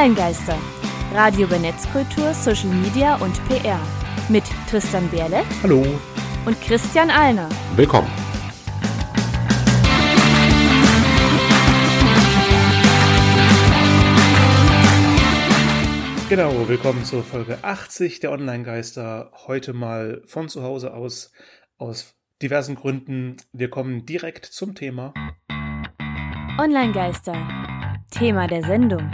Online-Geister. Radio über Netzkultur, Social Media und PR. Mit Tristan Berle. Hallo. Und Christian Alner. Willkommen. Genau, willkommen zur Folge 80 der Online-Geister. Heute mal von zu Hause aus, aus diversen Gründen. Wir kommen direkt zum Thema. Online-Geister. Thema der Sendung.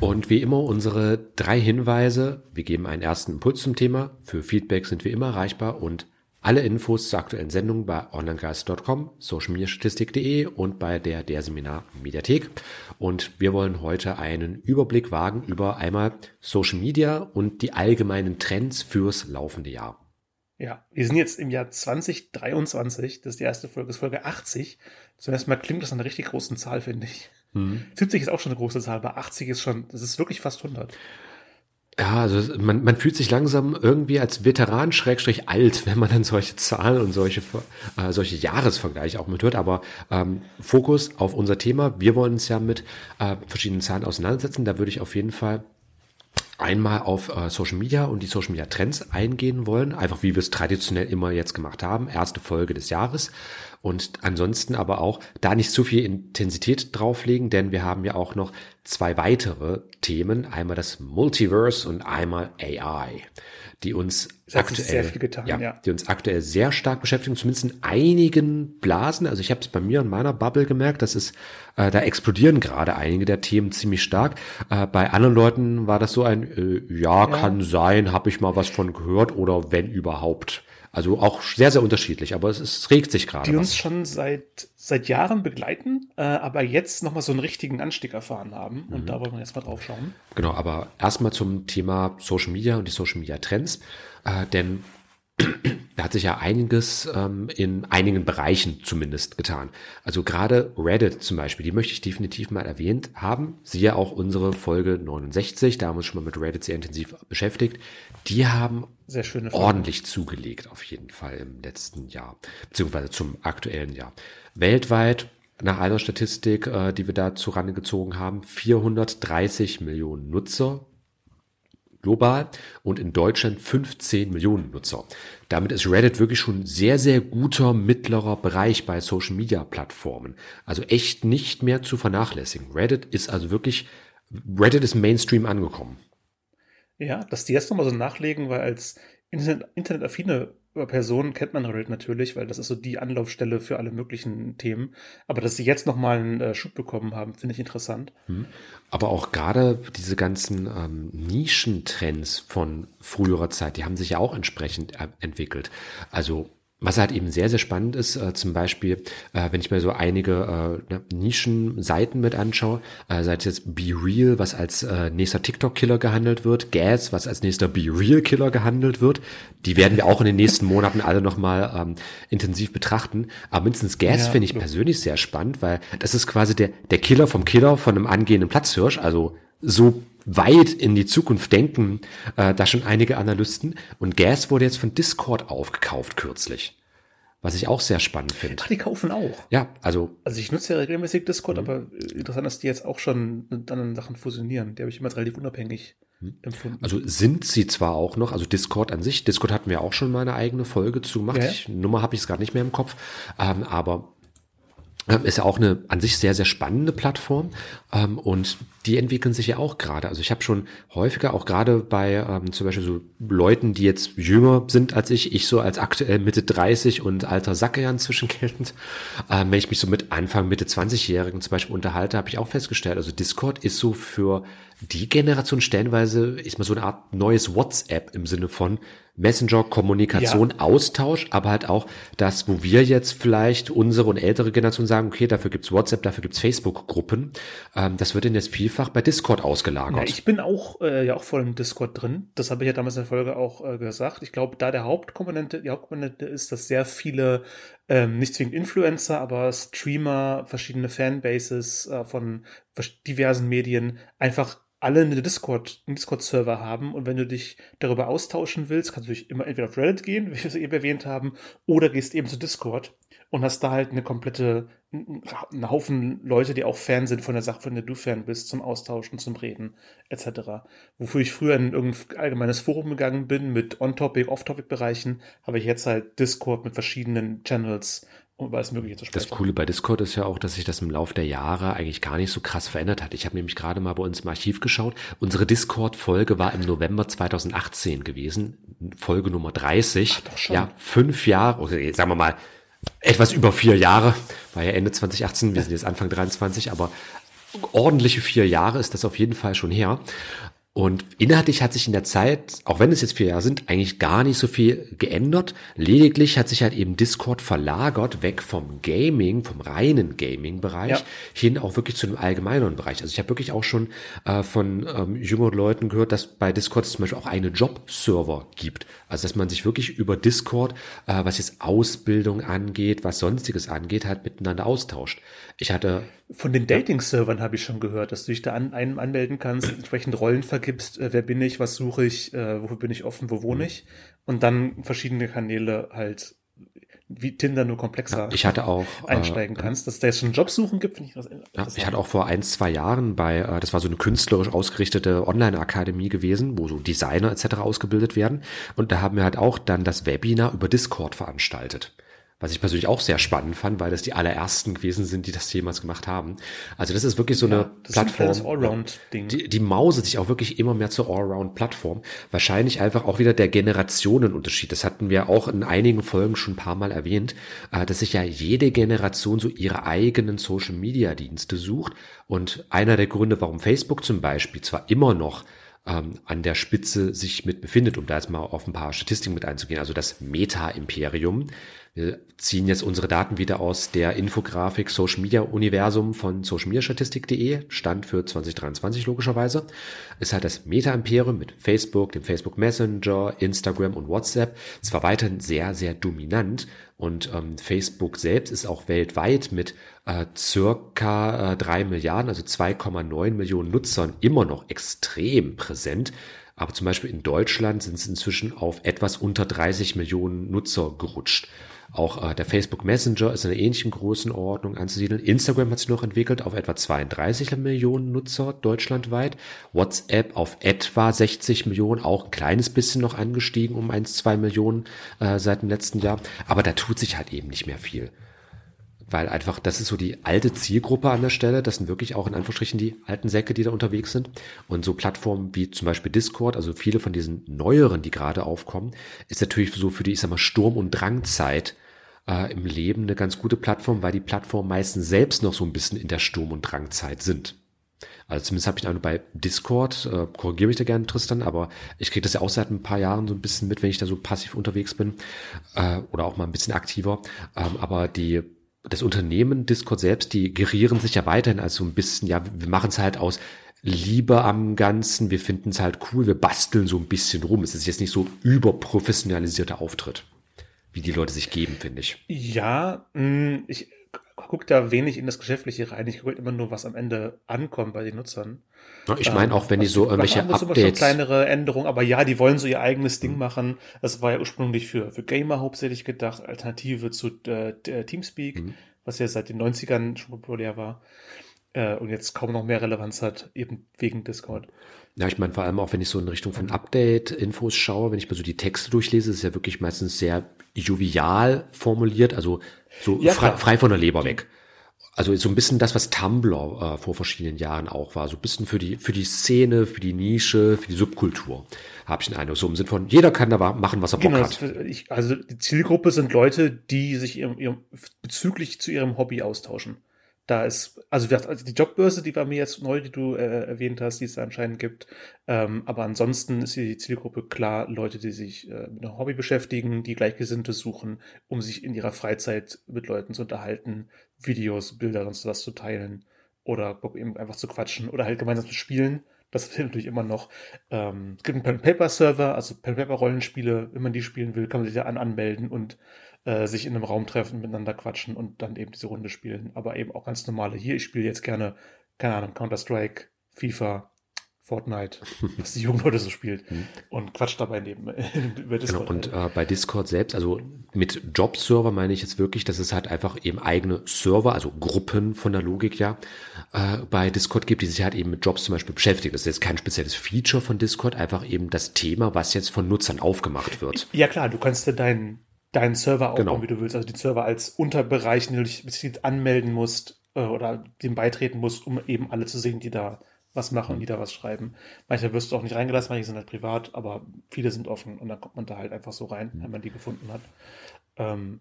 Und wie immer unsere drei Hinweise. Wir geben einen ersten Impuls zum Thema. Für Feedback sind wir immer erreichbar und alle Infos zur aktuellen Sendung bei onlinegeist.com, socialmediastatistik.de und bei der der Seminar Mediathek. Und wir wollen heute einen Überblick wagen über einmal Social Media und die allgemeinen Trends fürs laufende Jahr. Ja, wir sind jetzt im Jahr 2023. Das ist die erste Folge, das ist Folge 80. Zunächst mal klingt das eine richtig große Zahl, finde ich. Mhm. 70 ist auch schon eine große Zahl, aber 80 ist schon, das ist wirklich fast 100. Ja, also man, man fühlt sich langsam irgendwie als Veteran schrägstrich alt, wenn man dann solche Zahlen und solche, äh, solche Jahresvergleiche auch mithört. Aber ähm, Fokus auf unser Thema. Wir wollen uns ja mit äh, verschiedenen Zahlen auseinandersetzen. Da würde ich auf jeden Fall einmal auf äh, Social Media und die Social Media Trends eingehen wollen, einfach wie wir es traditionell immer jetzt gemacht haben, erste Folge des Jahres. Und ansonsten aber auch da nicht zu viel Intensität drauflegen, denn wir haben ja auch noch zwei weitere Themen, einmal das Multiverse und einmal AI, die uns aktuell getan, ja, ja, die uns aktuell sehr stark beschäftigen, zumindest in einigen Blasen. Also ich habe es bei mir in meiner Bubble gemerkt, dass es äh, da explodieren gerade einige der Themen ziemlich stark. Äh, bei anderen Leuten war das so ein äh, ja, ja, kann sein, habe ich mal was von gehört oder wenn überhaupt. Also auch sehr, sehr unterschiedlich, aber es, es regt sich gerade. Die was. uns schon seit, seit Jahren begleiten, äh, aber jetzt nochmal so einen richtigen Anstieg erfahren haben. Und mhm. da wollen wir jetzt mal drauf schauen. Genau, aber erstmal zum Thema Social Media und die Social Media Trends. Äh, denn da hat sich ja einiges ähm, in einigen Bereichen zumindest getan. Also gerade Reddit zum Beispiel, die möchte ich definitiv mal erwähnt haben. Siehe auch unsere Folge 69, da haben wir uns schon mal mit Reddit sehr intensiv beschäftigt. Die haben ordentlich zugelegt auf jeden Fall im letzten Jahr, beziehungsweise zum aktuellen Jahr. Weltweit nach einer Statistik, äh, die wir da zurande gezogen haben, 430 Millionen Nutzer global und in Deutschland 15 Millionen Nutzer. Damit ist Reddit wirklich schon sehr, sehr guter mittlerer Bereich bei Social Media Plattformen. Also echt nicht mehr zu vernachlässigen. Reddit ist also wirklich, Reddit ist Mainstream angekommen. Ja, dass die jetzt nochmal so nachlegen, weil als Internet, internetaffine Personen kennt man Reddit natürlich, weil das ist so die Anlaufstelle für alle möglichen Themen. Aber dass sie jetzt nochmal einen äh, Schub bekommen haben, finde ich interessant. Hm. Aber auch gerade diese ganzen ähm, Nischentrends von früherer Zeit, die haben sich ja auch entsprechend äh, entwickelt. Also was halt eben sehr, sehr spannend ist, äh, zum Beispiel, äh, wenn ich mir so einige äh, ne, Nischenseiten mit anschaue, äh, sei es jetzt Be Real, was als äh, nächster TikTok-Killer gehandelt wird, Gas, was als nächster Be Real-Killer gehandelt wird, die werden wir auch in den nächsten Monaten alle nochmal ähm, intensiv betrachten. Aber mindestens Gas ja, finde ich persönlich sehr spannend, weil das ist quasi der, der Killer vom Killer von einem angehenden Platzhirsch, also so weit in die Zukunft denken, äh, da schon einige Analysten. Und Gas wurde jetzt von Discord aufgekauft kürzlich. Was ich auch sehr spannend finde. Ach, die kaufen auch. Ja, also. Also ich nutze ja regelmäßig Discord, mhm. aber interessant, dass die jetzt auch schon mit anderen Sachen fusionieren. Die habe ich immer relativ unabhängig mhm. empfunden. Also sind sie zwar auch noch, also Discord an sich, Discord hatten wir auch schon mal eine eigene Folge zu gemacht. Ja. Ich, Nummer habe ich es gerade nicht mehr im Kopf. Ähm, aber ist ja auch eine an sich sehr, sehr spannende Plattform ähm, und die entwickeln sich ja auch gerade. Also ich habe schon häufiger, auch gerade bei ähm, zum Beispiel so Leuten, die jetzt jünger sind als ich, ich so als aktuell Mitte 30 und alter Sacke ja inzwischen geltend, ähm, wenn ich mich so mit Anfang, Mitte 20-Jährigen zum Beispiel unterhalte, habe ich auch festgestellt, also Discord ist so für die Generation stellenweise, ist mal so eine Art neues WhatsApp im Sinne von, Messenger, Kommunikation, ja. Austausch, aber halt auch das, wo wir jetzt vielleicht unsere und ältere Generation sagen, okay, dafür gibt's WhatsApp, dafür gibt's Facebook-Gruppen. Ähm, das wird denn jetzt vielfach bei Discord ausgelagert. Ja, ich bin auch äh, ja auch voll im Discord drin. Das habe ich ja damals in der Folge auch äh, gesagt. Ich glaube, da der Hauptkomponente, die Hauptkomponente ist, dass sehr viele ähm, nicht zwingend Influencer, aber Streamer, verschiedene Fanbases äh, von diversen Medien einfach alle eine Discord, einen Discord-Server haben und wenn du dich darüber austauschen willst, kannst du dich immer entweder auf Reddit gehen, wie wir es eben erwähnt haben, oder gehst eben zu Discord und hast da halt eine komplette, einen Haufen Leute, die auch Fan sind von der Sache, von der du Fan bist, zum Austauschen, zum Reden, etc. Wofür ich früher in irgendein allgemeines Forum gegangen bin mit On-Topic, Off-Topic-Bereichen, habe ich jetzt halt Discord mit verschiedenen Channels, um über alles Mögliche zu sprechen. Das Coole bei Discord ist ja auch, dass sich das im Laufe der Jahre eigentlich gar nicht so krass verändert hat. Ich habe nämlich gerade mal bei uns im Archiv geschaut. Unsere Discord-Folge war im November 2018 gewesen, Folge Nummer 30. Ach, doch schon. Ja, fünf Jahre, oder sagen wir mal, etwas über vier Jahre, war ja Ende 2018, wir sind jetzt Anfang 23, aber ordentliche vier Jahre ist das auf jeden Fall schon her. Und inhaltlich hat sich in der Zeit, auch wenn es jetzt vier Jahre sind, eigentlich gar nicht so viel geändert. Lediglich hat sich halt eben Discord verlagert, weg vom Gaming, vom reinen Gaming-Bereich, ja. hin auch wirklich zu einem allgemeineren Bereich. Also ich habe wirklich auch schon äh, von ähm, jüngeren Leuten gehört, dass bei Discord zum Beispiel auch eine Job-Server gibt. Also dass man sich wirklich über Discord, äh, was jetzt Ausbildung angeht, was sonstiges angeht, halt miteinander austauscht. Ich hatte von den Dating-Servern habe ich schon gehört, dass du dich da an einem anmelden kannst, entsprechend Rollen vergibst, äh, wer bin ich, was suche ich, äh, wofür bin ich offen, wo wohne mhm. ich und dann verschiedene Kanäle halt wie Tinder nur komplexer ja, ich hatte auch, äh, einsteigen äh, kannst. Dass es da jetzt schon Jobsuchen gibt, finde ich das ja, Ich hatte auch vor ein, zwei Jahren bei, äh, das war so eine künstlerisch ausgerichtete Online-Akademie gewesen, wo so Designer etc. ausgebildet werden. Und da haben wir halt auch dann das Webinar über Discord veranstaltet was ich persönlich auch sehr spannend fand, weil das die allerersten gewesen sind, die das jemals gemacht haben. Also das ist wirklich so ja, eine Plattform, die, die mauset sich auch wirklich immer mehr zur Allround-Plattform. Wahrscheinlich einfach auch wieder der Generationenunterschied. Das hatten wir auch in einigen Folgen schon ein paar Mal erwähnt, äh, dass sich ja jede Generation so ihre eigenen Social-Media-Dienste sucht. Und einer der Gründe, warum Facebook zum Beispiel zwar immer noch ähm, an der Spitze sich mit befindet, um da jetzt mal auf ein paar Statistiken mit einzugehen, also das Meta-Imperium, wir ziehen jetzt unsere Daten wieder aus der Infografik Social Media Universum von socialmediastatistik.de, Stand für 2023 logischerweise. Ist halt das Meta-Imperium mit Facebook, dem Facebook Messenger, Instagram und WhatsApp zwar weiterhin sehr, sehr dominant und ähm, Facebook selbst ist auch weltweit mit äh, circa äh, 3 Milliarden, also 2,9 Millionen Nutzern immer noch extrem präsent. Aber zum Beispiel in Deutschland sind es inzwischen auf etwas unter 30 Millionen Nutzer gerutscht. Auch äh, der Facebook Messenger ist in einer ähnlichen Größenordnung anzusiedeln. Instagram hat sich noch entwickelt auf etwa 32 Millionen Nutzer deutschlandweit. WhatsApp auf etwa 60 Millionen, auch ein kleines bisschen noch angestiegen um 1, 2 Millionen äh, seit dem letzten Jahr. Aber da tut sich halt eben nicht mehr viel weil einfach, das ist so die alte Zielgruppe an der Stelle. Das sind wirklich auch in Anführungsstrichen die alten Säcke, die da unterwegs sind. Und so Plattformen wie zum Beispiel Discord, also viele von diesen neueren, die gerade aufkommen, ist natürlich so für die, ich sag mal, Sturm- und Drangzeit äh, im Leben eine ganz gute Plattform, weil die Plattformen meistens selbst noch so ein bisschen in der Sturm- und Drangzeit sind. Also zumindest habe ich einen bei Discord, äh, korrigiere mich da gerne, Tristan, aber ich kriege das ja auch seit ein paar Jahren so ein bisschen mit, wenn ich da so passiv unterwegs bin äh, oder auch mal ein bisschen aktiver. Ähm, aber die das Unternehmen Discord selbst, die gerieren sich ja weiterhin als so ein bisschen, ja, wir machen es halt aus Liebe am Ganzen, wir finden es halt cool, wir basteln so ein bisschen rum. Es ist jetzt nicht so überprofessionalisierter Auftritt wie die Leute sich geben, finde ich. Ja, mm, ich gucke da wenig in das Geschäftliche rein. Ich gucke immer nur, was am Ende ankommt bei den Nutzern. ich meine auch, wenn ähm, die so irgendwelche Updates... kleinere Änderungen, aber ja, die wollen so ihr eigenes Ding mhm. machen. Das war ja ursprünglich für, für Gamer hauptsächlich gedacht, Alternative zu äh, Teamspeak, mhm. was ja seit den 90ern schon populär war äh, und jetzt kaum noch mehr Relevanz hat, eben wegen Discord. Ja, ich meine, vor allem auch, wenn ich so in Richtung von Update-Infos schaue, wenn ich mir so die Texte durchlese, ist ja wirklich meistens sehr jovial formuliert, also so ja, frei, frei, von der Leber weg. Also so ein bisschen das, was Tumblr äh, vor verschiedenen Jahren auch war. So ein bisschen für die, für die Szene, für die Nische, für die Subkultur. Habe ich den Eindruck. So im Sinn von, jeder kann da machen, was er Bock genau, hat. Ich, also die Zielgruppe sind Leute, die sich ihrem, ihrem, bezüglich zu ihrem Hobby austauschen da ist, also, also die Jobbörse, die war mir jetzt neu, die du äh, erwähnt hast, die es anscheinend gibt. Ähm, aber ansonsten ist die Zielgruppe klar Leute, die sich äh, mit einem Hobby beschäftigen, die Gleichgesinnte suchen, um sich in ihrer Freizeit mit Leuten zu unterhalten, Videos, Bilder und sowas zu teilen oder eben einfach zu quatschen oder halt gemeinsam zu spielen. Das hilft natürlich immer noch. Ähm, es gibt einen Pen-Paper-Server, also Pen-Paper-Rollenspiele. Wenn man die spielen will, kann man sich da an anmelden und äh, sich in einem Raum treffen, miteinander quatschen und dann eben diese Runde spielen. Aber eben auch ganz normale. Hier, ich spiele jetzt gerne, keine Ahnung, Counter-Strike, FIFA, Fortnite, was die jungen Leute so spielt mhm. und quatscht dabei neben über Discord. Genau, und äh, bei Discord selbst, also mit Job-Server meine ich jetzt wirklich, dass es halt einfach eben eigene Server, also Gruppen von der Logik ja, äh, bei Discord gibt, die sich halt eben mit Jobs zum Beispiel beschäftigen. Das ist jetzt kein spezielles Feature von Discord, einfach eben das Thema, was jetzt von Nutzern aufgemacht wird. Ja klar, du kannst dir deinen deinen Server aufbauen, genau. wie du willst. Also die Server als Unterbereich, den du dich anmelden musst äh, oder dem beitreten musst, um eben alle zu sehen, die da was machen, die da was schreiben. Manche wirst du auch nicht reingelassen, manche sind halt privat, aber viele sind offen und dann kommt man da halt einfach so rein, wenn man die gefunden hat. Ähm,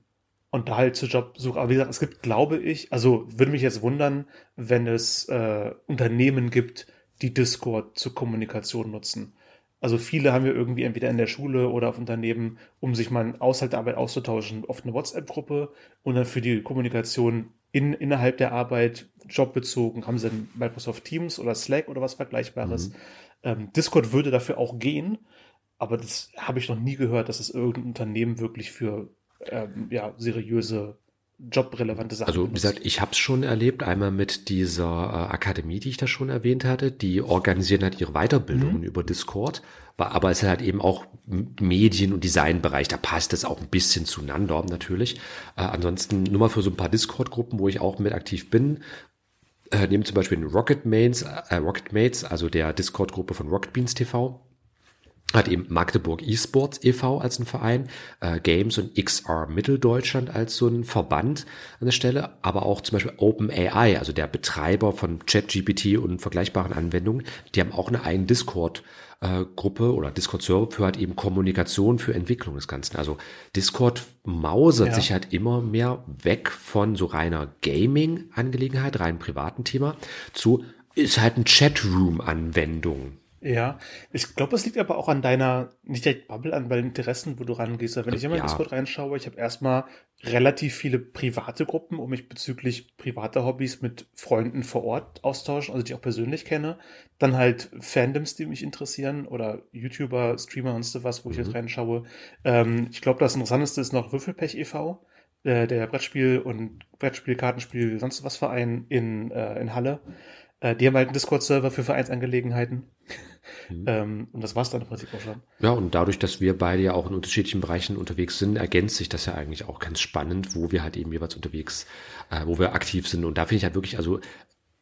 und da halt zu Jobsuche. Aber wie gesagt, es gibt, glaube ich, also würde mich jetzt wundern, wenn es äh, Unternehmen gibt, die Discord zur Kommunikation nutzen. Also viele haben ja irgendwie entweder in der Schule oder auf Unternehmen, um sich mal außerhalb der Arbeit auszutauschen, oft eine WhatsApp-Gruppe und dann für die Kommunikation in, innerhalb der Arbeit, jobbezogen, haben sie dann Microsoft Teams oder Slack oder was Vergleichbares. Mhm. Ähm, Discord würde dafür auch gehen, aber das habe ich noch nie gehört, dass es irgendein Unternehmen wirklich für ähm, ja, seriöse jobrelevante Sachen. Also wie gesagt, ich habe es schon erlebt, einmal mit dieser äh, Akademie, die ich da schon erwähnt hatte, die organisieren halt ihre Weiterbildungen mhm. über Discord, aber es ist halt eben auch Medien- und Designbereich, da passt es auch ein bisschen zueinander natürlich. Äh, ansonsten nur mal für so ein paar Discord-Gruppen, wo ich auch mit aktiv bin, äh, nehmen zum Beispiel den Rocket Mates, äh, Rocket Mates, also der Discord-Gruppe von Rocket Beans TV hat eben Magdeburg eSports e.V. als ein Verein, äh, Games und XR Mitteldeutschland als so ein Verband an der Stelle, aber auch zum Beispiel OpenAI, also der Betreiber von ChatGPT und vergleichbaren Anwendungen, die haben auch eine eigene Discord äh, Gruppe oder Discord-Server für halt eben Kommunikation für Entwicklung des Ganzen. Also Discord mausert ja. sich halt immer mehr weg von so reiner Gaming-Angelegenheit, rein privaten Thema, zu ist halt ein Chatroom-Anwendung. Ja, ich glaube, es liegt aber auch an deiner, nicht direkt Bubble, an deinen Interessen, wo du rangehst. Wenn ich immer in ja. Discord reinschaue, ich habe erstmal relativ viele private Gruppen, um mich bezüglich privater Hobbys mit Freunden vor Ort austauschen, also die ich auch persönlich kenne. Dann halt Fandoms, die mich interessieren oder YouTuber, Streamer und so was, wo mhm. ich jetzt reinschaue. Ähm, ich glaube, das Interessanteste ist noch Würfelpech e.V., äh, der Brettspiel- und Brettspiel, Kartenspiel, sonst was Verein in, äh, in Halle. Äh, die haben halt einen Discord-Server für Vereinsangelegenheiten. Mhm. ähm, und das war's dann im Prinzip auch schon. Ja, und dadurch, dass wir beide ja auch in unterschiedlichen Bereichen unterwegs sind, ergänzt sich das ja eigentlich auch ganz spannend, wo wir halt eben jeweils unterwegs, äh, wo wir aktiv sind. Und da finde ich halt wirklich, also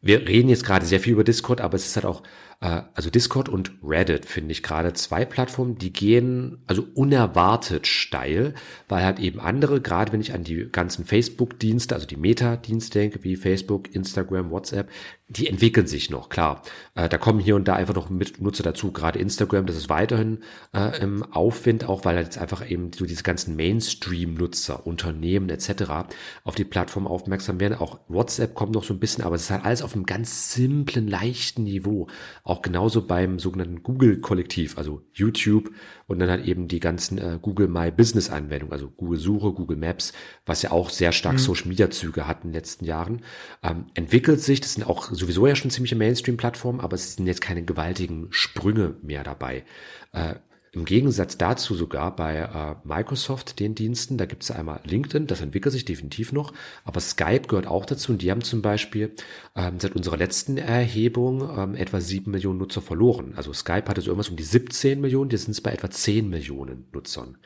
wir reden jetzt gerade sehr viel über Discord, aber es ist halt auch, also Discord und Reddit finde ich gerade zwei Plattformen, die gehen also unerwartet steil, weil halt eben andere, gerade wenn ich an die ganzen Facebook-Dienste, also die Meta-Dienste denke, wie Facebook, Instagram, WhatsApp, die entwickeln sich noch, klar. Äh, da kommen hier und da einfach noch mit Nutzer dazu, gerade Instagram, das ist weiterhin äh, im Aufwind, auch weil jetzt einfach eben so diese ganzen Mainstream-Nutzer, Unternehmen etc. auf die Plattform aufmerksam werden. Auch WhatsApp kommt noch so ein bisschen, aber es ist halt alles auf einem ganz simplen, leichten Niveau. Auch genauso beim sogenannten Google-Kollektiv, also YouTube und dann halt eben die ganzen äh, Google My Business Anwendungen, also Google Suche, Google Maps, was ja auch sehr stark mhm. Social Media Züge hat in den letzten Jahren, ähm, entwickelt sich. Das sind auch sowieso ja schon ziemliche Mainstream-Plattformen, aber es sind jetzt keine gewaltigen Sprünge mehr dabei. Äh, im Gegensatz dazu sogar bei äh, Microsoft, den Diensten, da gibt es einmal LinkedIn, das entwickelt sich definitiv noch, aber Skype gehört auch dazu und die haben zum Beispiel ähm, seit unserer letzten Erhebung ähm, etwa sieben Millionen Nutzer verloren. Also Skype hatte so irgendwas um die 17 Millionen, jetzt sind es bei etwa 10 Millionen Nutzern.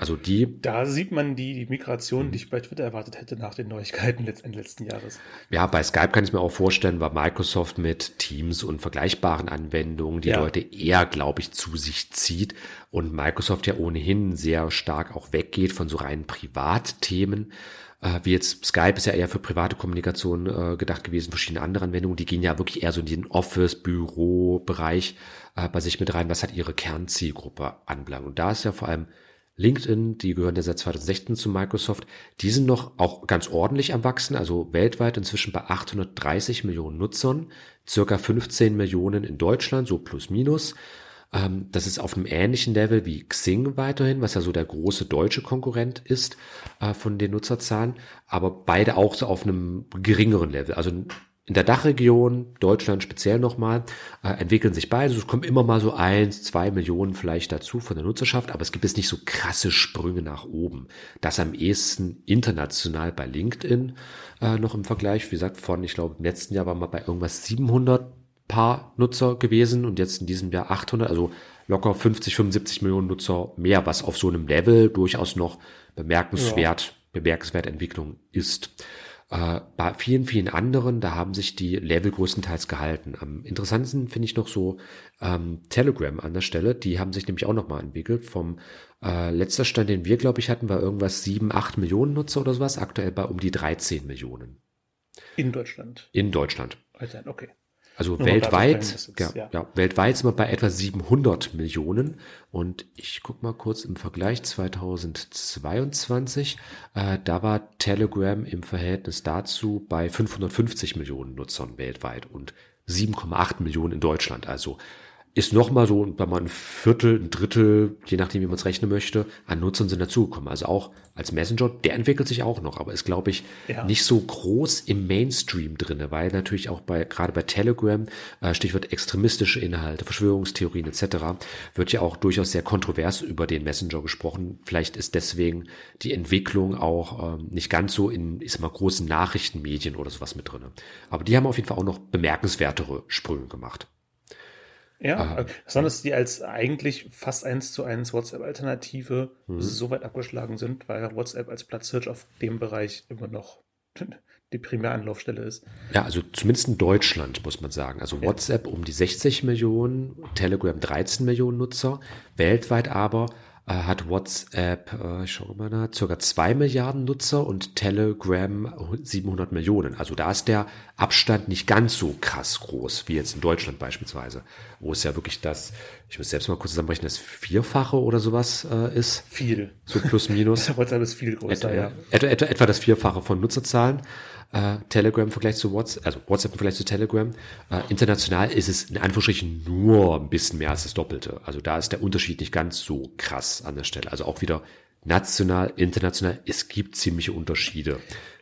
Also die. Da sieht man die, die Migration, die ich bei Twitter erwartet hätte nach den Neuigkeiten letzten, letzten Jahres. Ja, bei Skype kann ich mir auch vorstellen, war Microsoft mit Teams und vergleichbaren Anwendungen die ja. Leute eher, glaube ich, zu sich zieht und Microsoft ja ohnehin sehr stark auch weggeht von so reinen Privatthemen. Äh, wie jetzt Skype ist ja eher für private Kommunikation äh, gedacht gewesen, verschiedene andere Anwendungen, die gehen ja wirklich eher so in den Office-Büro-Bereich äh, bei sich mit rein, was halt ihre Kernzielgruppe anbelangt. Und da ist ja vor allem LinkedIn, die gehören ja seit 2016 zu Microsoft, die sind noch auch ganz ordentlich am Wachsen, also weltweit inzwischen bei 830 Millionen Nutzern, circa 15 Millionen in Deutschland, so plus minus. Ähm, das ist auf einem ähnlichen Level wie Xing weiterhin, was ja so der große deutsche Konkurrent ist äh, von den Nutzerzahlen, aber beide auch so auf einem geringeren Level. Also in der Dachregion, Deutschland speziell nochmal, äh, entwickeln sich beide. Es kommen immer mal so eins, zwei Millionen vielleicht dazu von der Nutzerschaft, aber es gibt jetzt nicht so krasse Sprünge nach oben. Das am ehesten international bei LinkedIn äh, noch im Vergleich. Wie gesagt, von, ich glaube, im letzten Jahr waren wir bei irgendwas 700 paar Nutzer gewesen und jetzt in diesem Jahr 800, also locker 50, 75 Millionen Nutzer mehr, was auf so einem Level durchaus noch bemerkenswert, ja. bemerkenswerte Entwicklung ist. Äh, bei vielen, vielen anderen, da haben sich die Level größtenteils gehalten. Am interessantesten finde ich noch so ähm, Telegram an der Stelle. Die haben sich nämlich auch nochmal entwickelt. Vom äh, letzter Stand, den wir, glaube ich, hatten, war irgendwas 7, 8 Millionen Nutzer oder sowas. Aktuell bei um die 13 Millionen. In Deutschland. In Deutschland. Okay. Also Nur weltweit, ja, ja. ja, weltweit sind wir bei etwa 700 Millionen. Und ich guck mal kurz im Vergleich 2022, äh, da war Telegram im Verhältnis dazu bei 550 Millionen Nutzern weltweit und 7,8 Millionen in Deutschland. Also ist nochmal so, wenn man ein Viertel, ein Drittel, je nachdem, wie man es rechnen möchte, an Nutzern sind dazugekommen. Also auch als Messenger, der entwickelt sich auch noch, aber ist, glaube ich, ja. nicht so groß im Mainstream drinne, weil natürlich auch bei, gerade bei Telegram, äh, Stichwort extremistische Inhalte, Verschwörungstheorien etc., wird ja auch durchaus sehr kontrovers über den Messenger gesprochen. Vielleicht ist deswegen die Entwicklung auch ähm, nicht ganz so in, ich sag mal, großen Nachrichtenmedien oder sowas mit drinne. Aber die haben auf jeden Fall auch noch bemerkenswertere Sprünge gemacht. Ja, besonders die als eigentlich fast eins zu eins WhatsApp-Alternative mhm. so weit abgeschlagen sind, weil WhatsApp als Platzhirsch auf dem Bereich immer noch die Primäranlaufstelle ist. Ja, also zumindest in Deutschland muss man sagen. Also WhatsApp um die 60 Millionen, Telegram 13 Millionen Nutzer, weltweit aber hat WhatsApp, äh, ich schaue mal nach, circa zwei Milliarden Nutzer und Telegram 700 Millionen. Also da ist der Abstand nicht ganz so krass groß wie jetzt in Deutschland beispielsweise, wo es ja wirklich das, ich muss selbst mal kurz zusammenrechnen, das Vierfache oder sowas äh, ist. Viel. So plus minus. WhatsApp ist viel größer, etwa, ja. Etwa, etwa, etwa das Vierfache von Nutzerzahlen äh, Telegram im Vergleich zu WhatsApp, also WhatsApp im Vergleich zu Telegram. Äh, international ist es in Anführungsstrichen nur ein bisschen mehr als das Doppelte. Also da ist der Unterschied nicht ganz so krass an der Stelle. Also auch wieder national, international, es gibt ziemliche Unterschiede,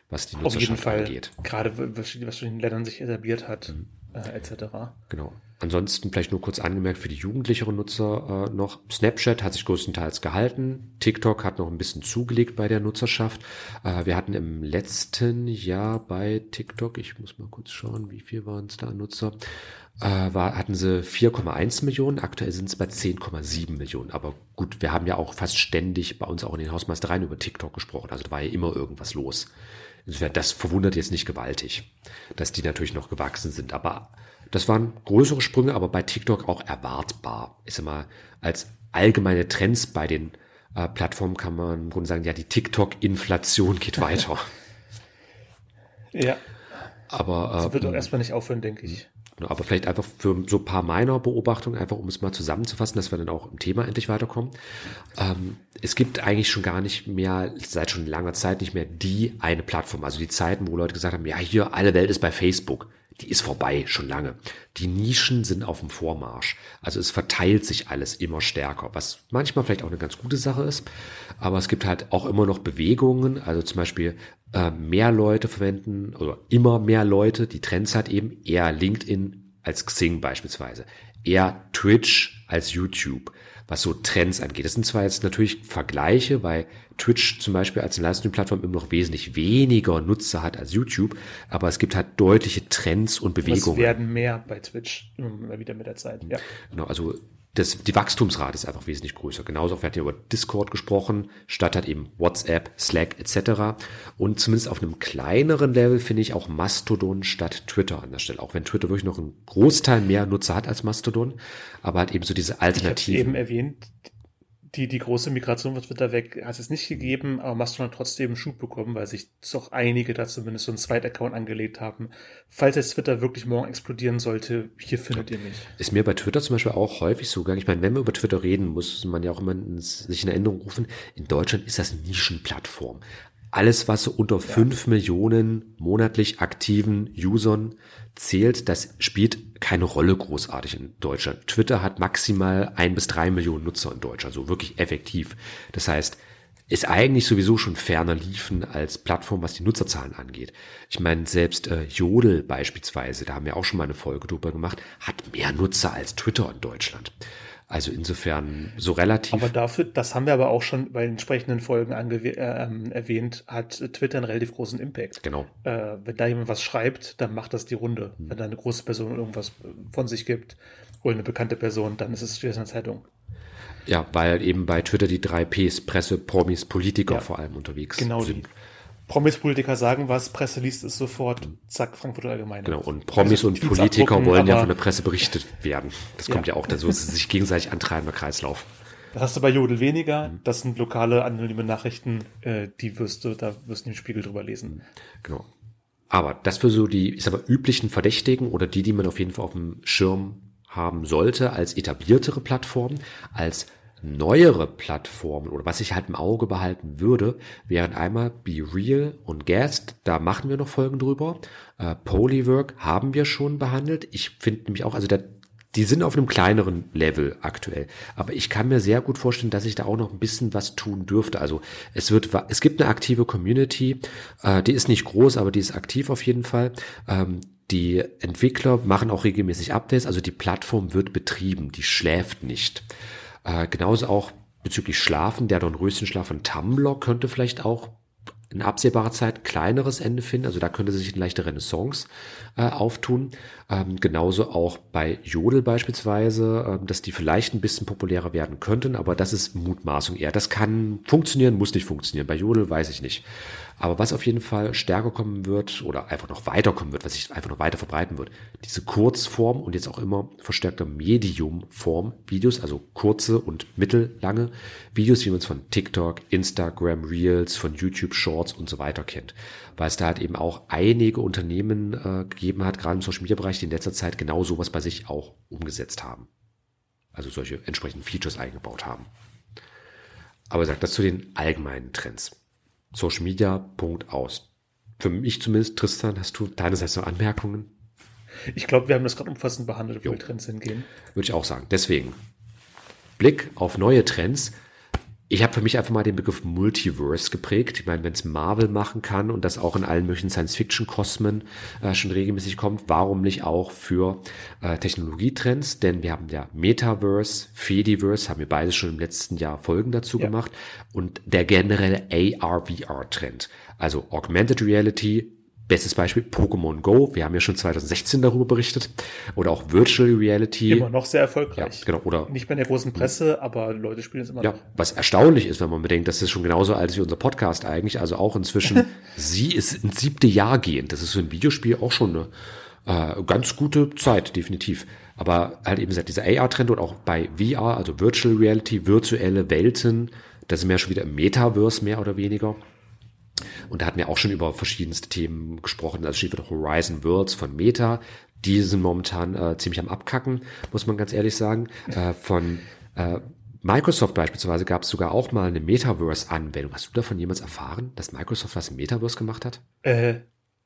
was die Nutzerschaft Auf jeden Fall, angeht. Gerade was in den Ländern sich etabliert hat, mhm. äh, etc. Genau. Ansonsten vielleicht nur kurz angemerkt für die jugendlicheren Nutzer äh, noch. Snapchat hat sich größtenteils gehalten. TikTok hat noch ein bisschen zugelegt bei der Nutzerschaft. Äh, wir hatten im letzten Jahr bei TikTok, ich muss mal kurz schauen, wie viel waren es da Nutzer, äh, war, hatten sie 4,1 Millionen. Aktuell sind es bei 10,7 Millionen. Aber gut, wir haben ja auch fast ständig bei uns auch in den Hausmeistereien über TikTok gesprochen. Also da war ja immer irgendwas los. Insofern, das verwundert jetzt nicht gewaltig, dass die natürlich noch gewachsen sind. Aber das waren größere Sprünge, aber bei TikTok auch erwartbar. Ist immer als allgemeine Trends bei den äh, Plattformen kann man im Grunde sagen, ja, die TikTok-Inflation geht weiter. ja. Aber äh, das wird auch erstmal nicht aufhören, denke ich. Aber vielleicht einfach für so ein paar meiner Beobachtungen, einfach um es mal zusammenzufassen, dass wir dann auch im Thema endlich weiterkommen. Ähm, es gibt eigentlich schon gar nicht mehr, seit schon langer Zeit nicht mehr die eine Plattform. Also die Zeiten, wo Leute gesagt haben, ja, hier, alle Welt ist bei Facebook die ist vorbei, schon lange. Die Nischen sind auf dem Vormarsch. Also es verteilt sich alles immer stärker, was manchmal vielleicht auch eine ganz gute Sache ist. Aber es gibt halt auch immer noch Bewegungen, also zum Beispiel äh, mehr Leute verwenden oder immer mehr Leute, die Trends hat eben eher LinkedIn als Xing beispielsweise, eher Twitch als YouTube was so Trends angeht. Das sind zwar jetzt natürlich Vergleiche, weil Twitch zum Beispiel als Livestream-Plattform immer noch wesentlich weniger Nutzer hat als YouTube, aber es gibt halt deutliche Trends und Bewegungen. Es werden mehr bei Twitch immer wieder mit der Zeit, ja. Genau, also das, die Wachstumsrate ist einfach wesentlich größer. Genauso auch, wir hatten ja über Discord gesprochen, statt hat eben WhatsApp, Slack etc. Und zumindest auf einem kleineren Level finde ich auch Mastodon statt Twitter an der Stelle. Auch wenn Twitter wirklich noch einen Großteil mehr Nutzer hat als Mastodon, aber hat eben so diese Alternativen. Ich eben erwähnt, die, die große Migration wird Twitter weg, hat es nicht gegeben, aber Mastodon hat trotzdem Schub bekommen, weil sich doch einige da zumindest so einen Zweitaccount angelegt haben. Falls jetzt Twitter wirklich morgen explodieren sollte, hier findet ihr mich. Ist mir bei Twitter zum Beispiel auch häufig so gegangen. Ich meine, wenn wir über Twitter reden, muss man ja auch immer sich in Erinnerung rufen, in Deutschland ist das Nischenplattform. Alles, was so unter fünf ja. Millionen monatlich aktiven Usern zählt, das spielt keine Rolle großartig in Deutschland. Twitter hat maximal ein bis drei Millionen Nutzer in Deutschland, also wirklich effektiv. Das heißt, ist eigentlich sowieso schon ferner liefen als Plattform, was die Nutzerzahlen angeht. Ich meine, selbst äh, Jodel beispielsweise, da haben wir auch schon mal eine Folge drüber gemacht, hat mehr Nutzer als Twitter in Deutschland. Also insofern so relativ. Aber dafür, das haben wir aber auch schon bei entsprechenden Folgen äh, ähm, erwähnt, hat Twitter einen relativ großen Impact. Genau. Äh, wenn da jemand was schreibt, dann macht das die Runde. Hm. Wenn da eine große Person irgendwas von sich gibt oder eine bekannte Person, dann ist es in der Zeitung. Ja, weil eben bei Twitter die drei Ps, Presse, Promis, Politiker ja. vor allem unterwegs genau sind. Genau. Promis-Politiker sagen was, Presse liest es sofort, zack, Frankfurter Allgemeine. Genau, und Promis also, und Politiker wollen ja von der Presse berichtet werden. Das kommt ja, auch dazu, dass sie sich gegenseitig antreiben, der Kreislauf. Das hast du bei Jodel weniger. Das sind lokale anonyme Nachrichten, äh, die wirst du, da wirst du im Spiegel drüber lesen. Genau. Aber das für so die, ich sag mal, üblichen Verdächtigen oder die, die man auf jeden Fall auf dem Schirm haben sollte, als etabliertere Plattformen, als neuere Plattformen oder was ich halt im Auge behalten würde, wären einmal Be Real und Guest. Da machen wir noch Folgen drüber. Äh, Polywork haben wir schon behandelt. Ich finde nämlich auch, also der, die sind auf einem kleineren Level aktuell. Aber ich kann mir sehr gut vorstellen, dass ich da auch noch ein bisschen was tun dürfte. Also es wird, es gibt eine aktive Community. Äh, die ist nicht groß, aber die ist aktiv auf jeden Fall. Ähm, die Entwickler machen auch regelmäßig Updates. Also die Plattform wird betrieben. Die schläft nicht. Äh, genauso auch bezüglich Schlafen, der Dornröschenschlaf von Tumblr könnte vielleicht auch in absehbarer Zeit kleineres Ende finden. Also da könnte sich eine leichte Renaissance äh, auftun. Ähm, genauso auch bei Jodel beispielsweise, äh, dass die vielleicht ein bisschen populärer werden könnten, aber das ist Mutmaßung eher. Das kann funktionieren, muss nicht funktionieren. Bei Jodel weiß ich nicht. Aber was auf jeden Fall stärker kommen wird oder einfach noch weiterkommen wird, was sich einfach noch weiter verbreiten wird, diese Kurzform und jetzt auch immer verstärkte Mediumform Videos, also kurze und mittellange Videos, wie man es von TikTok, Instagram Reels, von YouTube Shorts und so weiter kennt. Weil es da halt eben auch einige Unternehmen äh, gegeben hat, gerade im Social Media Bereich, die in letzter Zeit genau sowas bei sich auch umgesetzt haben. Also solche entsprechenden Features eingebaut haben. Aber sagt das zu den allgemeinen Trends. Social Media, Punkt aus. Für mich zumindest, Tristan, hast du deinerseits noch Anmerkungen? Ich glaube, wir haben das gerade umfassend behandelt, wo die Trends hingehen. Würde ich auch sagen. Deswegen, Blick auf neue Trends ich habe für mich einfach mal den Begriff Multiverse geprägt. Ich meine, wenn es Marvel machen kann und das auch in allen möglichen Science-Fiction-Kosmen äh, schon regelmäßig kommt, warum nicht auch für äh, Technologietrends? Denn wir haben ja Metaverse, Fediverse, haben wir beide schon im letzten Jahr Folgen dazu ja. gemacht und der generelle AR-VR-Trend. Also Augmented Reality, Bestes Beispiel Pokémon Go. Wir haben ja schon 2016 darüber berichtet. Oder auch Virtual Reality. Immer noch sehr erfolgreich. Ja, genau. Oder nicht bei der großen Presse, aber Leute spielen es immer ja, noch. Was erstaunlich ist, wenn man bedenkt, das ist schon genauso alt wie unser Podcast eigentlich. Also auch inzwischen, sie ist ins siebte Jahr gehend. Das ist für ein Videospiel auch schon eine äh, ganz gute Zeit, definitiv. Aber halt eben gesagt, dieser AR-Trend und auch bei VR, also Virtual Reality, virtuelle Welten, das ist mehr schon wieder im Metaverse mehr oder weniger. Und da hatten wir auch schon über verschiedenste Themen gesprochen. Also Stichwort Horizon Worlds von Meta. Die sind momentan äh, ziemlich am Abkacken, muss man ganz ehrlich sagen. Äh, von äh, Microsoft beispielsweise gab es sogar auch mal eine Metaverse-Anwendung. Hast du davon jemals erfahren, dass Microsoft was im Metaverse gemacht hat? Äh,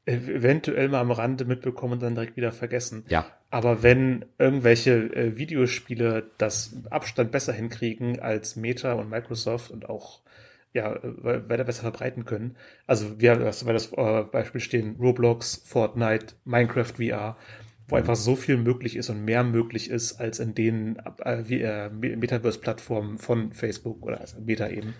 eventuell mal am Rande mitbekommen und dann direkt wieder vergessen. Ja. Aber wenn irgendwelche äh, Videospiele das Abstand besser hinkriegen als Meta und Microsoft und auch ja, weiter besser verbreiten können. Also wir weil das äh, Beispiel stehen, Roblox, Fortnite, Minecraft VR, wo einfach so viel möglich ist und mehr möglich ist als in den äh, äh, Metaverse-Plattformen von Facebook oder also Meta eben.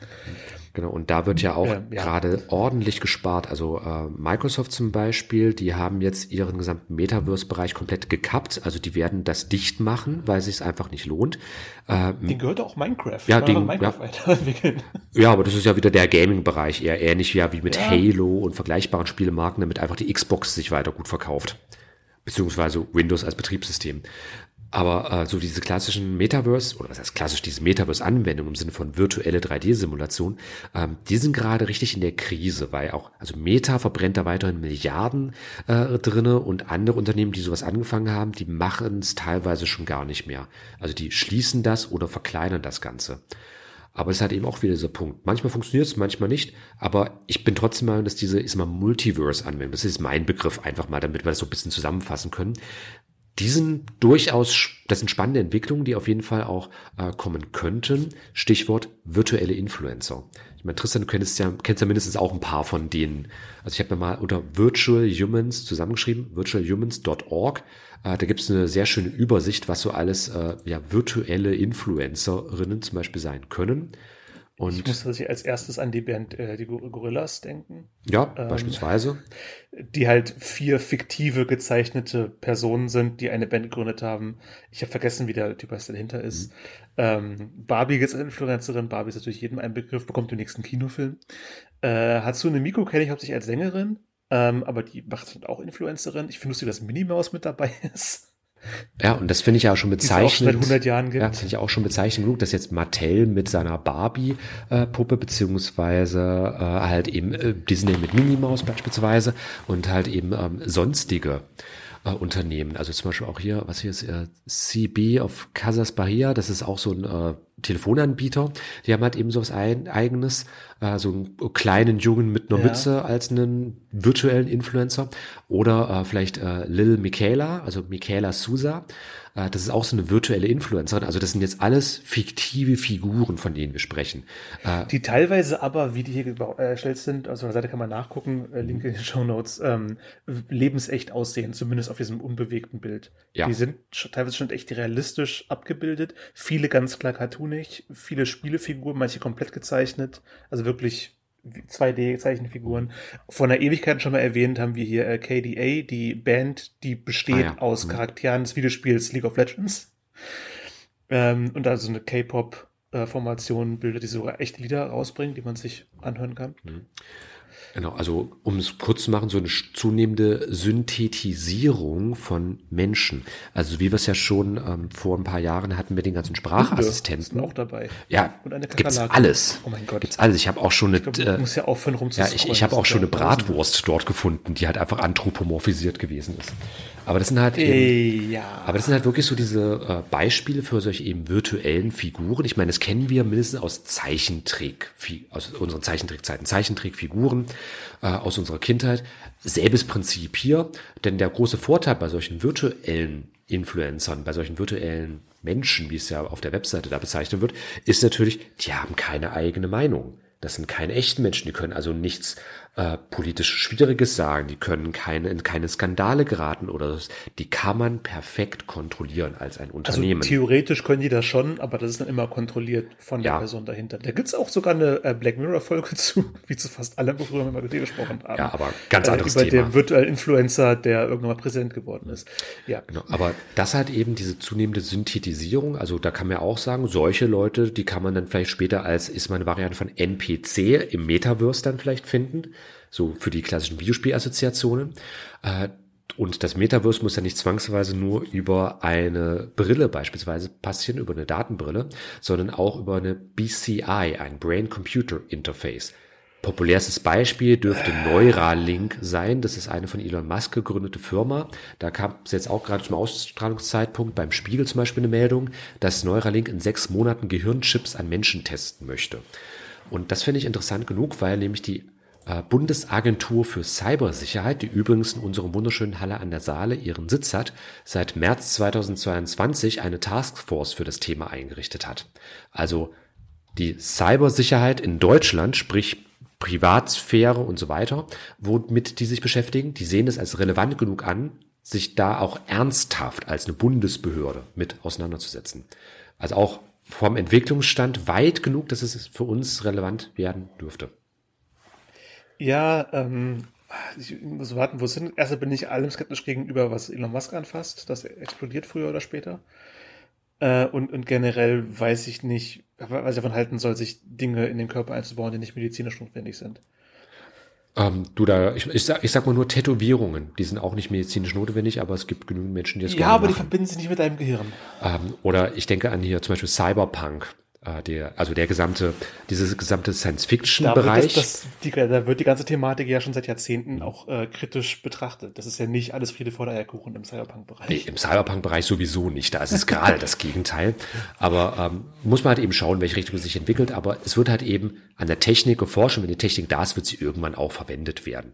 Genau, und da wird ja auch äh, ja. gerade ordentlich gespart. Also äh, Microsoft zum Beispiel, die haben jetzt ihren gesamten Metaverse-Bereich komplett gekappt. Also die werden das dicht machen, weil es sich einfach nicht lohnt. Ähm, den gehört auch Minecraft. Ja, den, Minecraft ja. weiterentwickeln. Ja, aber das ist ja wieder der Gaming-Bereich, eher ähnlich ja, wie mit ja. Halo und vergleichbaren Spielemarken, damit einfach die Xbox sich weiter gut verkauft beziehungsweise Windows als Betriebssystem. Aber äh, so diese klassischen Metaverse, oder was heißt klassisch, diese Metaverse-Anwendungen im Sinne von virtuelle 3D-Simulation, ähm, die sind gerade richtig in der Krise, weil auch, also Meta verbrennt da weiterhin Milliarden äh, drinne und andere Unternehmen, die sowas angefangen haben, die machen es teilweise schon gar nicht mehr. Also die schließen das oder verkleinern das Ganze. Aber es halt eben auch wieder dieser Punkt. Manchmal funktioniert es, manchmal nicht. Aber ich bin trotzdem mal, dass diese, ist mal Multiverse-Anwendung, das ist mein Begriff einfach mal, damit wir das so ein bisschen zusammenfassen können. die sind durchaus, das sind spannende Entwicklungen, die auf jeden Fall auch äh, kommen könnten. Stichwort virtuelle Influencer. Ich meine, Tristan, du kennst ja, kennst ja mindestens auch ein paar von denen. Also ich habe mir mal unter Virtual Humans zusammengeschrieben, virtualhumans.org. Äh, da gibt es eine sehr schöne Übersicht, was so alles äh, ja, virtuelle Influencerinnen zum Beispiel sein können. Und ich muss tatsächlich als erstes an die Band äh, die Gorillas denken. Ja, ähm, beispielsweise. Die halt vier fiktive gezeichnete Personen sind, die eine Band gegründet haben. Ich habe vergessen, wie der Typ dahinter ist. Mhm. Ähm, Barbie ist als Influencerin. Barbie ist natürlich jedem ein Begriff, bekommt den nächsten Kinofilm. Äh, Hatsune Miku kenne ich hauptsächlich als Sängerin, ähm, aber die macht halt auch Influencerin. Ich finde lustig, dass Minnie Maus mit dabei ist. Ja, und das finde ich ja auch schon bezeichnend. Auch seit 100 Jahren gibt. Ja, finde ich auch schon bezeichnend genug, dass jetzt Mattel mit seiner Barbie-Puppe, beziehungsweise äh, halt eben äh, Disney mit Minnie Maus beispielsweise und halt eben ähm, sonstige äh, Unternehmen. Also zum Beispiel auch hier, was hier ist, äh, CB of Casas Bahia, das ist auch so ein äh, Telefonanbieter. Die haben halt eben so was ein, eigenes, äh, so einen kleinen Jungen mit einer ja. Mütze als einen virtuellen Influencer. Oder äh, vielleicht äh, Lil Michaela, also Michaela Sousa. Äh, das ist auch so eine virtuelle Influencerin. Also das sind jetzt alles fiktive Figuren, von denen wir sprechen. Äh, die teilweise aber, wie die hier erstellt sind, also auf der Seite kann man nachgucken, äh, Link in den Show Notes, ähm, lebensecht aussehen, zumindest auf diesem unbewegten Bild. Ja. Die sind teilweise schon echt realistisch abgebildet. Viele ganz klar cartoonig, viele Spielefiguren, manche komplett gezeichnet. Also wirklich 2D-Zeichenfiguren. Vor einer Ewigkeit schon mal erwähnt haben wir hier äh, KDA, die Band, die besteht ah, ja. aus mhm. Charakteren des Videospiels League of Legends. Ähm, und also eine K-Pop-Formation bildet, die sogar echte Lieder rausbringen, die man sich anhören kann. Mhm. Genau, also um es kurz zu machen, so eine zunehmende Synthetisierung von Menschen. Also wie wir es ja schon ähm, vor ein paar Jahren hatten mit den ganzen Sprachassistenten. Hunde auch dabei. Ja, gibt's alles. Oh mein Gott. Gibt's alles. Ich habe auch schon eine. Ich glaub, äh, muss ja aufhören Ja, ich, ich habe auch schon eine Bratwurst dort gefunden, die halt einfach anthropomorphisiert gewesen ist. Aber das sind halt eben, ja. aber das sind halt wirklich so diese äh, Beispiele für solche eben virtuellen Figuren. Ich meine, das kennen wir mindestens aus Zeichentrick, aus unseren Zeichentrickzeiten, Zeichentrickfiguren äh, aus unserer Kindheit. Selbes Prinzip hier, denn der große Vorteil bei solchen virtuellen Influencern, bei solchen virtuellen Menschen, wie es ja auf der Webseite da bezeichnet wird, ist natürlich, die haben keine eigene Meinung. Das sind keine echten Menschen, die können also nichts äh, politisch Schwieriges sagen, die können keine, in keine Skandale geraten oder so. Die kann man perfekt kontrollieren als ein also Unternehmen. Also theoretisch können die das schon, aber das ist dann immer kontrolliert von der ja. Person dahinter. Da gibt's auch sogar eine äh, Black Mirror-Folge zu, wie zu fast allem, worüber wir mal mit dir gesprochen haben. Ja, aber ganz äh, anderes über Thema. Über den virtuellen Influencer, der irgendwann mal Präsident geworden ist. Ja. Genau, aber das hat eben diese zunehmende Synthetisierung, also da kann man ja auch sagen, solche Leute, die kann man dann vielleicht später als, ist mal eine Variante von NPC im Metaverse dann vielleicht finden so für die klassischen Videospielassoziationen. Äh, und das Metaverse muss ja nicht zwangsweise nur über eine Brille beispielsweise passieren, über eine Datenbrille, sondern auch über eine BCI, ein Brain-Computer Interface. Populärstes Beispiel dürfte Neuralink sein. Das ist eine von Elon Musk gegründete Firma. Da kam es jetzt auch gerade zum Ausstrahlungszeitpunkt beim Spiegel zum Beispiel eine Meldung, dass Neuralink in sechs Monaten Gehirnchips an Menschen testen möchte. Und das finde ich interessant genug, weil nämlich die Bundesagentur für Cybersicherheit, die übrigens in unserer wunderschönen Halle an der Saale ihren Sitz hat, seit März 2022 eine Taskforce für das Thema eingerichtet hat. Also die Cybersicherheit in Deutschland, sprich Privatsphäre und so weiter, womit die sich beschäftigen, die sehen es als relevant genug an, sich da auch ernsthaft als eine Bundesbehörde mit auseinanderzusetzen. Also auch vom Entwicklungsstand weit genug, dass es für uns relevant werden dürfte. Ja, ähm, ich muss warten, wo es hin. Erstmal bin ich allem skeptisch gegenüber, was Elon Musk anfasst. Das explodiert früher oder später. Äh, und, und generell weiß ich nicht, was ich davon halten soll, sich Dinge in den Körper einzubauen, die nicht medizinisch notwendig sind. Ähm, du da, ich, ich, sag, ich sag mal nur Tätowierungen, die sind auch nicht medizinisch notwendig, aber es gibt genügend Menschen, die es ja, gerne machen. Ja, aber die verbinden sich nicht mit deinem Gehirn. Ähm, oder ich denke an hier zum Beispiel Cyberpunk der, also der gesamte, dieses gesamte Science-Fiction-Bereich. Da, da, wird die ganze Thematik ja schon seit Jahrzehnten auch äh, kritisch betrachtet. Das ist ja nicht alles Friede vor der Eierkuchen im Cyberpunk-Bereich. Nee, im Cyberpunk-Bereich sowieso nicht. Da ist es gerade das Gegenteil. Aber ähm, muss man halt eben schauen, welche Richtung es sich entwickelt. Aber es wird halt eben an der Technik geforscht und wenn die Technik da ist, wird sie irgendwann auch verwendet werden.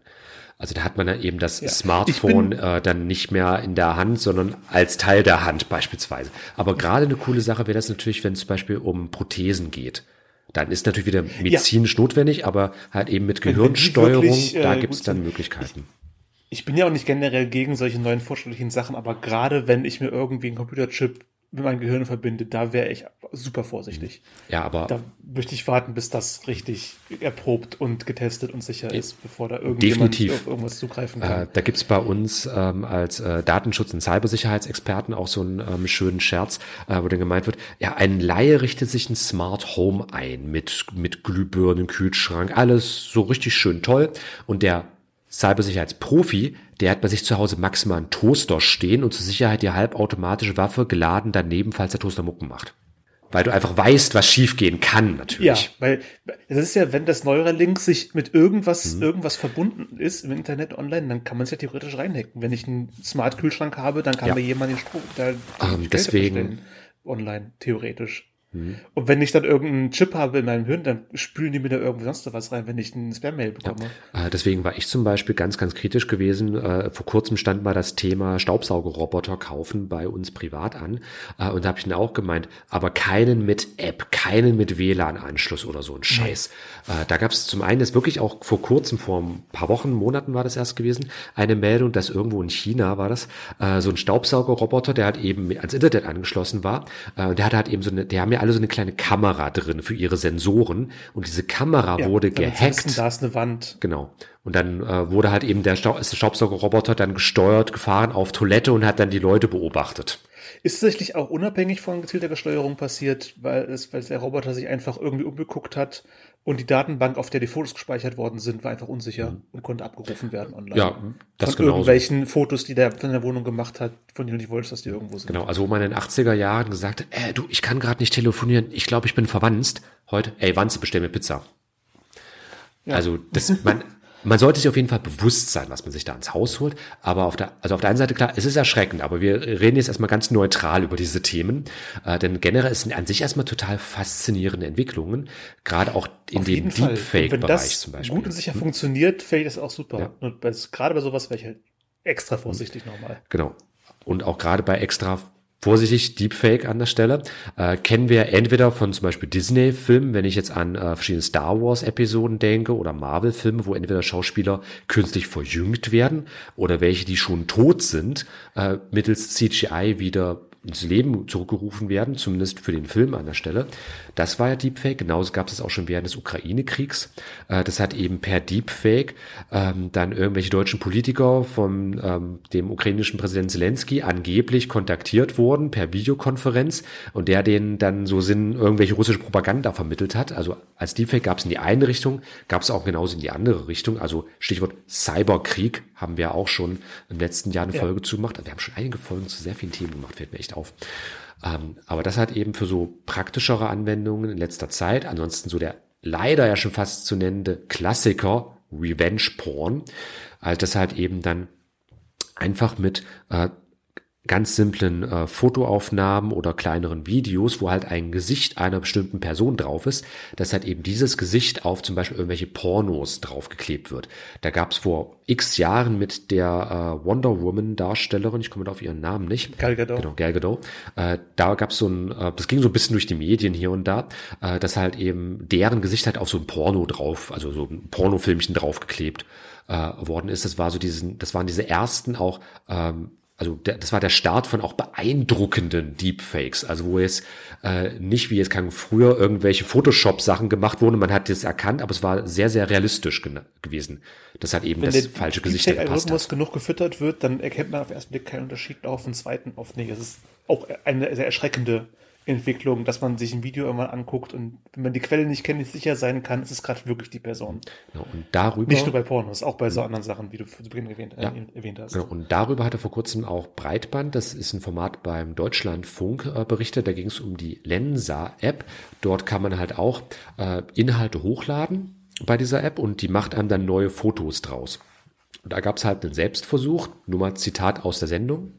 Also da hat man dann eben das ja. Smartphone äh, dann nicht mehr in der Hand, sondern als Teil der Hand beispielsweise. Aber gerade eine coole Sache wäre das natürlich, wenn es zum Beispiel um Prothesen geht. Dann ist natürlich wieder medizinisch ja. notwendig, aber halt eben mit Gehirnsteuerung, wirklich, äh, da gibt es dann Möglichkeiten. Ich, ich bin ja auch nicht generell gegen solche neuen fortschrittlichen Sachen, aber gerade wenn ich mir irgendwie einen Computerchip mit meinem Gehirn verbinde, da wäre ich super vorsichtig. Ja, aber. Da möchte ich warten, bis das richtig erprobt und getestet und sicher ist, bevor da irgendjemand definitiv. auf irgendwas zugreifen kann. Äh, da gibt's bei uns ähm, als äh, Datenschutz- und Cybersicherheitsexperten auch so einen ähm, schönen Scherz, äh, wo dann gemeint wird, ja, ein Laie richtet sich ein Smart Home ein mit, mit Glühbirnen, Kühlschrank, alles so richtig schön toll. Und der Cybersicherheitsprofi, der hat bei sich zu Hause maximal einen Toaster stehen und zur Sicherheit die halbautomatische Waffe geladen daneben, falls der Toaster Mucken macht. Weil du einfach weißt, was schiefgehen kann, natürlich. Ja, weil es ist ja, wenn das Neuralink sich mit irgendwas, mhm. irgendwas verbunden ist im Internet online, dann kann man es ja theoretisch reinhacken. Wenn ich einen Smart-Kühlschrank habe, dann kann ja. mir jemand den Strom da ähm, deswegen online, theoretisch. Mhm. Und wenn ich dann irgendeinen Chip habe in meinem Hirn, dann spülen die mir da irgendwie sonst was rein, wenn ich einen Spam-Mail bekomme. Ja. Äh, deswegen war ich zum Beispiel ganz, ganz kritisch gewesen. Äh, vor kurzem stand mal das Thema Staubsaugerroboter kaufen bei uns privat an. Äh, und da habe ich dann auch gemeint, aber keinen mit App, keinen mit WLAN-Anschluss oder so ein Scheiß. Nee. Da gab es zum einen, das wirklich auch vor kurzem, vor ein paar Wochen, Monaten war das erst gewesen, eine Meldung, dass irgendwo in China war das, so ein Staubsaugerroboter, der hat eben ans Internet angeschlossen war. Und der hat halt eben so eine, der haben ja alle so eine kleine Kamera drin für ihre Sensoren und diese Kamera ja, wurde gehackt. Wissen, da ist eine Wand. Genau. Und dann äh, wurde halt eben der, Staub, Staubsaugerroboter dann gesteuert, gefahren auf Toilette und hat dann die Leute beobachtet. Ist tatsächlich auch unabhängig von gezielter Steuerung passiert, weil es, weil der Roboter sich einfach irgendwie umgeguckt hat und die Datenbank, auf der die Fotos gespeichert worden sind, war einfach unsicher mhm. und konnte abgerufen werden online. Ja, das Von genauso. irgendwelchen Fotos, die der von der Wohnung gemacht hat, von denen du nicht wolltest, dass die irgendwo sind. Genau, also wo man in den 80er Jahren gesagt hat, äh, du, ich kann gerade nicht telefonieren, ich glaube, ich bin verwandt. Heute, ey, Wanze, bestell mir Pizza. Ja. Also, das, man, man sollte sich auf jeden Fall bewusst sein, was man sich da ins Haus holt. Aber auf der, also auf der einen Seite klar, es ist erschreckend, aber wir reden jetzt erstmal ganz neutral über diese Themen. Äh, denn generell sind an sich erstmal total faszinierende Entwicklungen, gerade auch in auf dem Deepfake-Bereich zum Beispiel. Wenn das gut und sicher hm. funktioniert, fällt das auch super. Ja. Und bei, gerade bei sowas wäre ich halt extra vorsichtig nochmal. Genau. Und auch gerade bei extra vorsichtig, Deepfake an der Stelle, äh, kennen wir entweder von zum Beispiel Disney-Filmen, wenn ich jetzt an äh, verschiedene Star Wars-Episoden denke oder Marvel-Filme, wo entweder Schauspieler künstlich verjüngt werden oder welche, die schon tot sind, äh, mittels CGI wieder ins Leben zurückgerufen werden, zumindest für den Film an der Stelle. Das war ja Deepfake. Genauso gab es auch schon während des Ukraine-Kriegs. Äh, das hat eben per Deepfake ähm, dann irgendwelche deutschen Politiker von ähm, dem ukrainischen Präsidenten Zelensky angeblich kontaktiert wurden per Videokonferenz und der denen dann so Sinn irgendwelche russische Propaganda vermittelt hat. Also als Deepfake gab es in die eine Richtung, gab es auch genauso in die andere Richtung. Also Stichwort Cyberkrieg haben wir auch schon im letzten Jahr eine ja. Folge zu gemacht. Wir haben schon einige Folgen zu sehr vielen Themen gemacht, fällt mir echt auf. Ähm, aber das hat eben für so praktischere Anwendungen in letzter Zeit, ansonsten so der leider ja schon fast zu nennende Klassiker Revenge Porn, also das halt eben dann einfach mit äh, ganz simplen äh, Fotoaufnahmen oder kleineren Videos, wo halt ein Gesicht einer bestimmten Person drauf ist, dass halt eben dieses Gesicht auf zum Beispiel irgendwelche Pornos draufgeklebt wird. Da gab es vor x Jahren mit der äh, Wonder Woman Darstellerin, ich komme da auf ihren Namen nicht. Gal Gadot. Genau, Gal Gadot. Äh, da gab es so ein, äh, das ging so ein bisschen durch die Medien hier und da, äh, dass halt eben deren Gesicht halt auf so ein Porno drauf, also so ein Pornofilmchen draufgeklebt äh, worden ist. Das war so diesen, das waren diese ersten auch ähm, also der, das war der Start von auch beeindruckenden Deepfakes, also wo es äh, nicht wie jetzt kann früher irgendwelche Photoshop-Sachen gemacht wurden, man hat das erkannt, aber es war sehr, sehr realistisch gewesen. Das hat eben Wenn das falsche Gesicht gepasst Wenn Algorithmus genug gefüttert wird, dann erkennt man auf den ersten Blick keinen Unterschied, auf den zweiten oft nicht. Es ist auch eine sehr erschreckende Entwicklung, dass man sich ein Video irgendwann anguckt und wenn man die Quelle nicht kennt, nicht sicher sein kann, ist es gerade wirklich die Person. Genau, und darüber, nicht nur bei Pornos, auch bei so anderen Sachen, wie du zu Beginn erwähnt, ja. äh, erwähnt hast. Genau, und darüber hat er vor kurzem auch Breitband, das ist ein Format beim Deutschlandfunk äh, berichtet, da ging es um die Lensa-App. Dort kann man halt auch äh, Inhalte hochladen bei dieser App und die macht einem dann neue Fotos draus. Und da gab es halt einen Selbstversuch, nur mal Zitat aus der Sendung.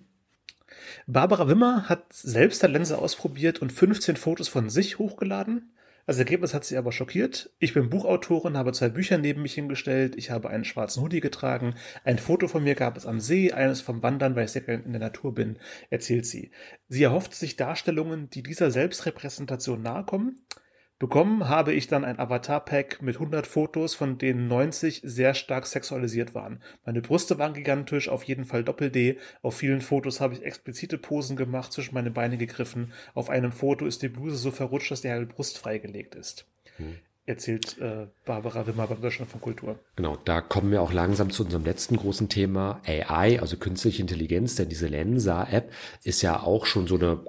Barbara Wimmer hat selbst der Lense ausprobiert und 15 Fotos von sich hochgeladen. Das Ergebnis hat sie aber schockiert. Ich bin Buchautorin, habe zwei Bücher neben mich hingestellt. Ich habe einen schwarzen Hoodie getragen. Ein Foto von mir gab es am See, eines vom Wandern, weil ich sehr gerne in der Natur bin, erzählt sie. Sie erhofft sich Darstellungen, die dieser Selbstrepräsentation nahe kommen. Bekommen habe ich dann ein Avatar-Pack mit 100 Fotos, von denen 90 sehr stark sexualisiert waren. Meine Brüste waren gigantisch, auf jeden Fall Doppel-D. Auf vielen Fotos habe ich explizite Posen gemacht, zwischen meine Beine gegriffen. Auf einem Foto ist die Bluse so verrutscht, dass die halbe Brust freigelegt ist. Hm. Erzählt äh, Barbara Wimmer beim Deutschland von Kultur. Genau, da kommen wir auch langsam zu unserem letzten großen Thema AI, also künstliche Intelligenz, denn diese Lensa-App ist ja auch schon so eine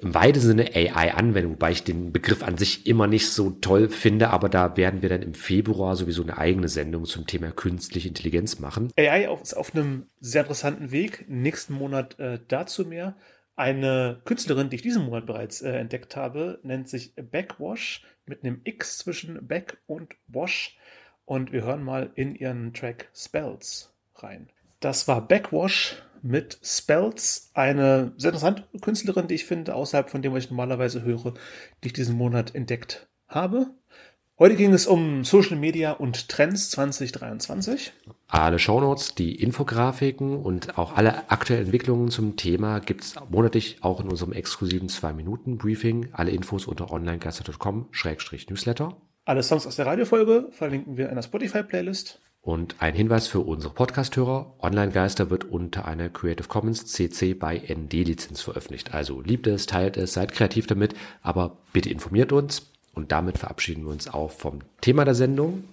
im weitesten Sinne AI-Anwendung, wobei ich den Begriff an sich immer nicht so toll finde, aber da werden wir dann im Februar sowieso eine eigene Sendung zum Thema künstliche Intelligenz machen. AI ist auf einem sehr interessanten Weg. Nächsten Monat äh, dazu mehr. Eine Künstlerin, die ich diesen Monat bereits äh, entdeckt habe, nennt sich Backwash mit einem X zwischen Back und Wash. Und wir hören mal in ihren Track Spells rein. Das war Backwash mit Spells, eine sehr interessante Künstlerin, die ich finde, außerhalb von dem, was ich normalerweise höre, die ich diesen Monat entdeckt habe. Heute ging es um Social Media und Trends 2023. Alle Shownotes, die Infografiken und auch alle aktuellen Entwicklungen zum Thema gibt es monatlich auch in unserem exklusiven 2-Minuten-Briefing. Alle Infos unter onlinegaster.com-newsletter. Alle Songs aus der Radiofolge verlinken wir in der Spotify-Playlist. Und ein Hinweis für unsere Podcast-Hörer. Online-Geister wird unter einer Creative Commons CC by ND Lizenz veröffentlicht. Also liebt es, teilt es, seid kreativ damit, aber bitte informiert uns. Und damit verabschieden wir uns auch vom Thema der Sendung.